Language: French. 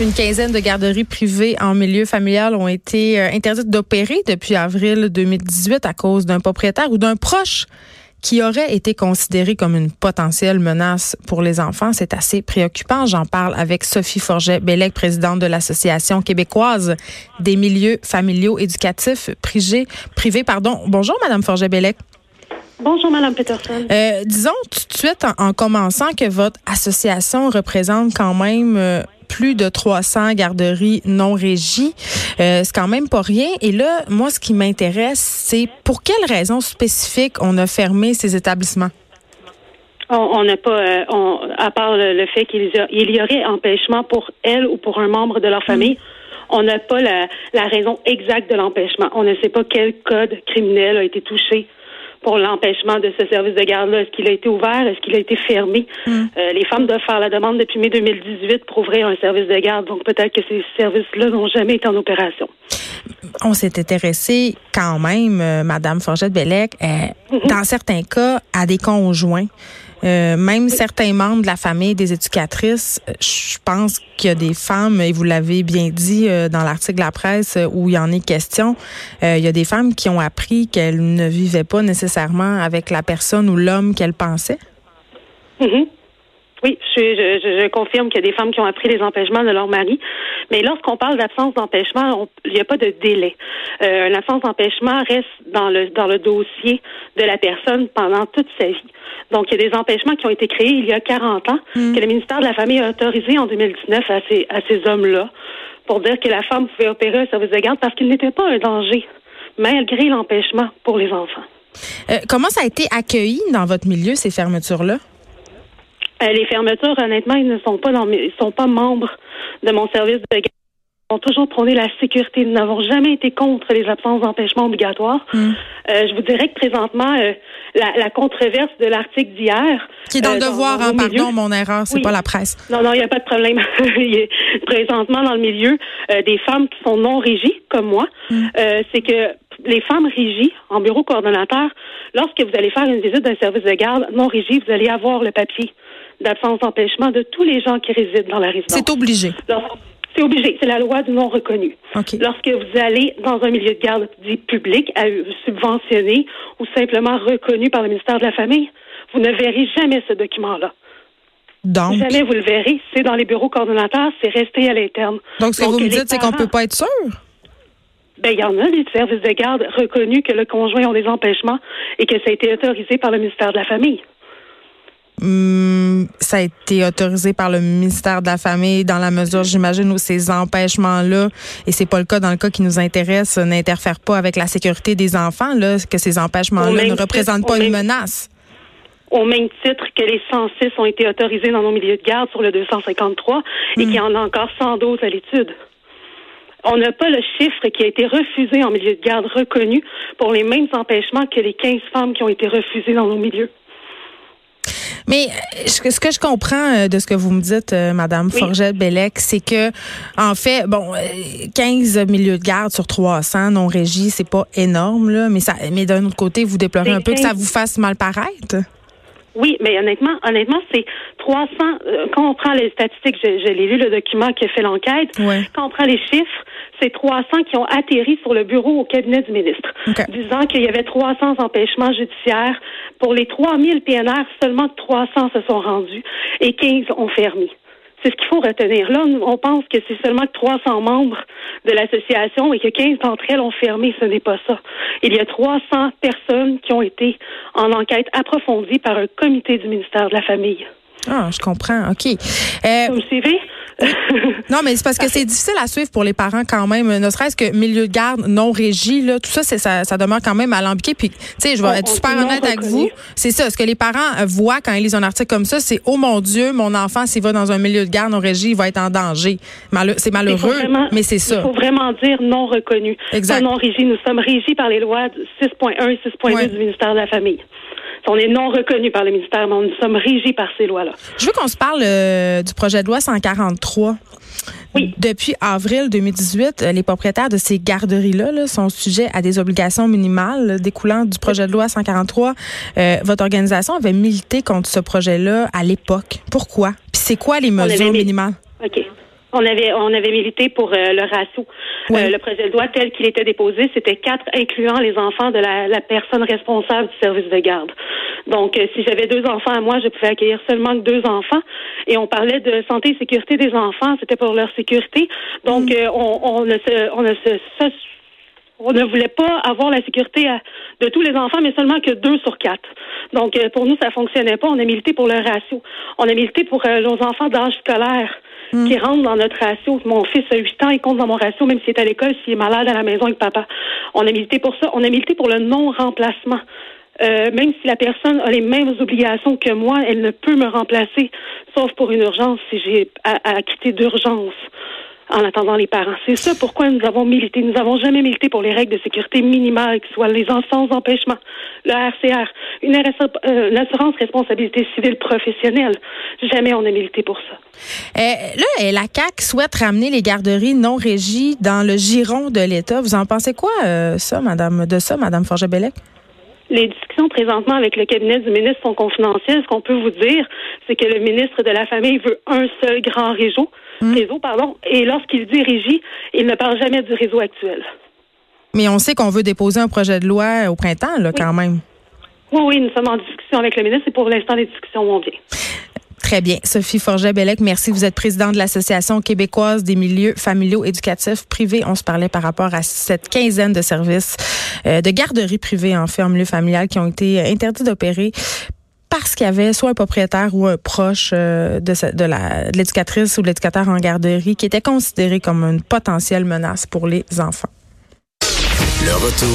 Une quinzaine de garderies privées en milieu familial ont été euh, interdites d'opérer depuis avril 2018 à cause d'un propriétaire ou d'un proche qui aurait été considéré comme une potentielle menace pour les enfants. C'est assez préoccupant. J'en parle avec Sophie Forget-Bellec, présidente de l'Association québécoise des milieux familiaux éducatifs privés. privés pardon. Bonjour, Madame Forget-Bellec. Bonjour, Madame Peterson. Euh, disons tout de suite, en, commençant, que votre association représente quand même euh, plus de 300 garderies non régies. Euh, c'est quand même pas rien. Et là, moi, ce qui m'intéresse, c'est pour quelles raisons spécifiques on a fermé ces établissements? On n'a pas, euh, on, à part le, fait qu'il y aurait empêchement pour elle ou pour un membre de leur famille. Mm. On n'a pas la, la raison exacte de l'empêchement. On ne sait pas quel code criminel a été touché pour l'empêchement de ce service de garde-là. Est-ce qu'il a été ouvert? Est-ce qu'il a été fermé? Hmm. Euh, les femmes doivent faire la demande depuis mai 2018 pour ouvrir un service de garde. Donc, peut-être que ces services-là n'ont jamais été en opération. On s'est intéressé quand même, euh, Madame Forgette-Bellec, euh, mhm. dans certains cas, à des conjoints. Euh, même certains membres de la famille des éducatrices, euh, je pense qu'il y a des femmes, et vous l'avez bien dit euh, dans l'article de la presse où il y en est question, il y a des femmes qui ont appris qu'elles ne vivaient pas nécessairement avec la personne ou l'homme qu'elles pensaient. Mm-hmm. Oui, je, je, je confirme qu'il y a des femmes qui ont appris les empêchements de leur mari. Mais lorsqu'on parle d'absence d'empêchement, il n'y a pas de délai. Euh, une absence d'empêchement reste dans le dans le dossier de la personne pendant toute sa vie. Donc, il y a des empêchements qui ont été créés il y a 40 ans, hmm. que le ministère de la Famille a autorisé en 2019 à ces, à ces hommes-là pour dire que la femme pouvait opérer un service de garde parce qu'il n'était pas un danger, malgré l'empêchement pour les enfants. Euh, comment ça a été accueilli dans votre milieu, ces fermetures-là? Euh, les fermetures, honnêtement, ils ne sont pas dans, ils sont pas membres de mon service de garde ont toujours prôné la sécurité. Nous n'avons jamais été contre les absences d'empêchement obligatoires. Hmm. Euh, je vous dirais que présentement, euh, la, la, controverse de l'article d'hier... Qui est dans le devoir, hein, pardon, mon erreur, c'est pas la presse. Non, non, il n'y a pas de problème. présentement, dans le milieu, des femmes qui sont non régies, comme moi, hmm. c'est que les femmes régies en bureau coordonnateur, lorsque vous allez faire une visite d'un service de garde non régie, vous allez avoir le papier d'absence d'empêchement de tous les gens qui résident dans la résidence. C'est obligé. C'est obligé. C'est la loi du non reconnu. Lorsque vous allez dans un milieu de garde dit public, subventionné ou simplement reconnu par le ministère de la Famille, vous ne verrez jamais ce document-là. Donc? Jamais vous le verrez. C'est dans les bureaux coordonnateurs, c'est resté à l'interne. Donc, ce que vous me dites, c'est qu'on ne peut pas être sûr? Ben, il y en a des services de garde reconnus que le conjoint ont des empêchements et que ça a été autorisé par le ministère de la Famille. Hum, ça a été autorisé par le ministère de la Famille dans la mesure, j'imagine, où ces empêchements-là, et c'est pas le cas dans le cas qui nous intéresse, n'interfèrent pas avec la sécurité des enfants, là, que ces empêchements-là ne représentent pas une menace. Au même titre que les 106 ont été autorisés dans nos milieux de garde sur le 253 et qu'il y en a encore 112 à l'étude. On n'a pas le chiffre qui a été refusé en milieu de garde reconnu pour les mêmes empêchements que les 15 femmes qui ont été refusées dans nos milieux. Mais euh, ce que je comprends euh, de ce que vous me dites, euh, Madame Forget-Bellec, c'est que, en fait, bon, 15 milieux de garde sur 300 non régis, c'est pas énorme, là, mais ça, mais d'un autre côté, vous déplorez un peu que ça vous fasse mal paraître? Oui, mais honnêtement, honnêtement, c'est 300. quand on prend les statistiques, je, l'ai lu le document qui a fait l'enquête. Quand on prend les chiffres, c'est 300 qui ont atterri sur le bureau au cabinet du ministre, disant qu'il y avait 300 empêchements judiciaires. Pour les 3000 PNR, seulement 300 se sont rendus et 15 ont fermé. C'est ce qu'il faut retenir. Là, on pense que c'est seulement 300 membres de l'association et que 15 d'entre elles ont fermé. Ce n'est pas ça. Il y a 300 personnes qui ont été en enquête approfondie par un comité du ministère de la Famille. Ah, je comprends. OK. Euh, Vous me suivez? non, mais c'est parce que c'est difficile à suivre pour les parents quand même. Ne serait-ce que milieu de garde non régi, là, tout ça, c'est ça, ça demeure quand même alambiqué. Puis, tu sais, je vais être super honnête avec vous. C'est ça. Ce que les parents voient quand ils lisent un article comme ça, c'est oh mon Dieu, mon enfant, s'il va dans un milieu de garde non régi, il va être en danger. c'est malheureux, mais c'est ça. Il faut vraiment dire non reconnu. Exact. non régi. Nous sommes régis par les lois 6.1 et 6.2 du ministère de la Famille. On est non reconnu par le ministère, mais nous sommes régis par ces lois-là. Je veux qu'on se parle euh, du projet de loi 143. Oui. Depuis avril 2018, euh, les propriétaires de ces garderies-là sont sujets à des obligations minimales découlant du projet de loi 143. Euh, votre organisation avait milité contre ce projet-là à l'époque. Pourquoi? Puis c'est quoi les mesures minimales? OK. On avait on avait milité pour euh, le ratio. Euh, le projet de loi tel qu'il était déposé, c'était quatre incluant les enfants de la, la personne responsable du service de garde. Donc, euh, si j'avais deux enfants à moi, je pouvais accueillir seulement deux enfants. Et on parlait de santé et sécurité des enfants, c'était pour leur sécurité. Donc, mm. on, on, ne se, on ne se, on ne voulait pas avoir la sécurité de tous les enfants, mais seulement que deux sur quatre. Donc, pour nous, ça fonctionnait pas. On a milité pour le ratio. On a milité pour nos enfants d'âge scolaire. Mm. qui rentrent dans notre ratio. Mon fils a 8 ans, il compte dans mon ratio, même s'il est à l'école, s'il est malade à la maison avec papa. On a milité pour ça. On a milité pour le non-remplacement. Euh, même si la personne a les mêmes obligations que moi, elle ne peut me remplacer, sauf pour une urgence si j'ai à, à quitter d'urgence en attendant les parents. C'est ça pourquoi nous avons milité. Nous n'avons jamais milité pour les règles de sécurité minimales, qui soient les sans empêchement, le RCR, une, euh, une, assurance responsabilité civile professionnelle. Jamais on a milité pour ça. Euh, là, la CAC souhaite ramener les garderies non régies dans le giron de l'État. Vous en pensez quoi, euh, ça, Madame, de ça, Madame Forget-Bellec? Les discussions présentement avec le cabinet du ministre sont confidentielles. Ce qu'on peut vous dire, c'est que le ministre de la Famille veut un seul grand réseau, hmm. réseau pardon, et lorsqu'il dit régie, il ne parle jamais du réseau actuel. Mais on sait qu'on veut déposer un projet de loi au printemps, là, quand même. Oui, oui, nous sommes en discussion avec le ministre et pour l'instant, les discussions vont bien. Très bien. Sophie Forget-Bellec, merci. Vous êtes présidente de l'Association québécoise des milieux familiaux éducatifs privés. On se parlait par rapport à cette quinzaine de services euh, de garderies privées en fait en milieu familial qui ont été interdits d'opérer parce qu'il y avait soit un propriétaire ou un proche euh, de, de l'éducatrice ou de l'éducateur en garderie qui était considéré comme une potentielle menace pour les enfants. Le retour